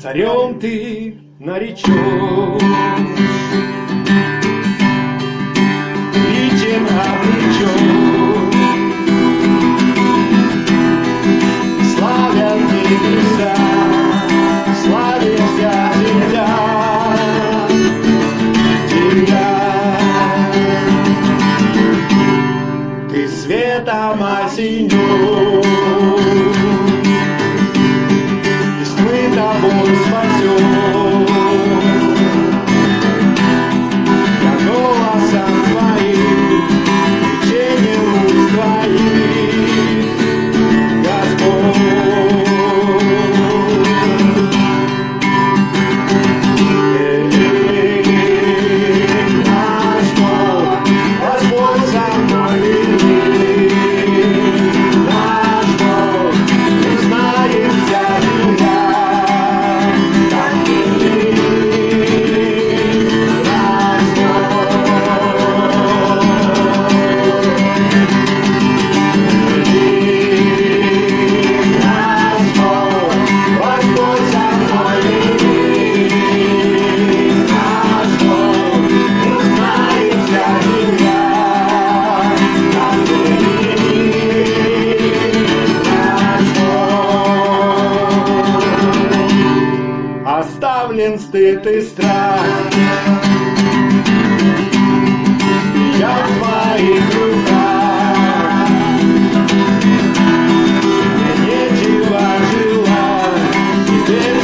царем ты наречешь. один стыд и страх. Я в твоих руках, мне нечего желать, теперь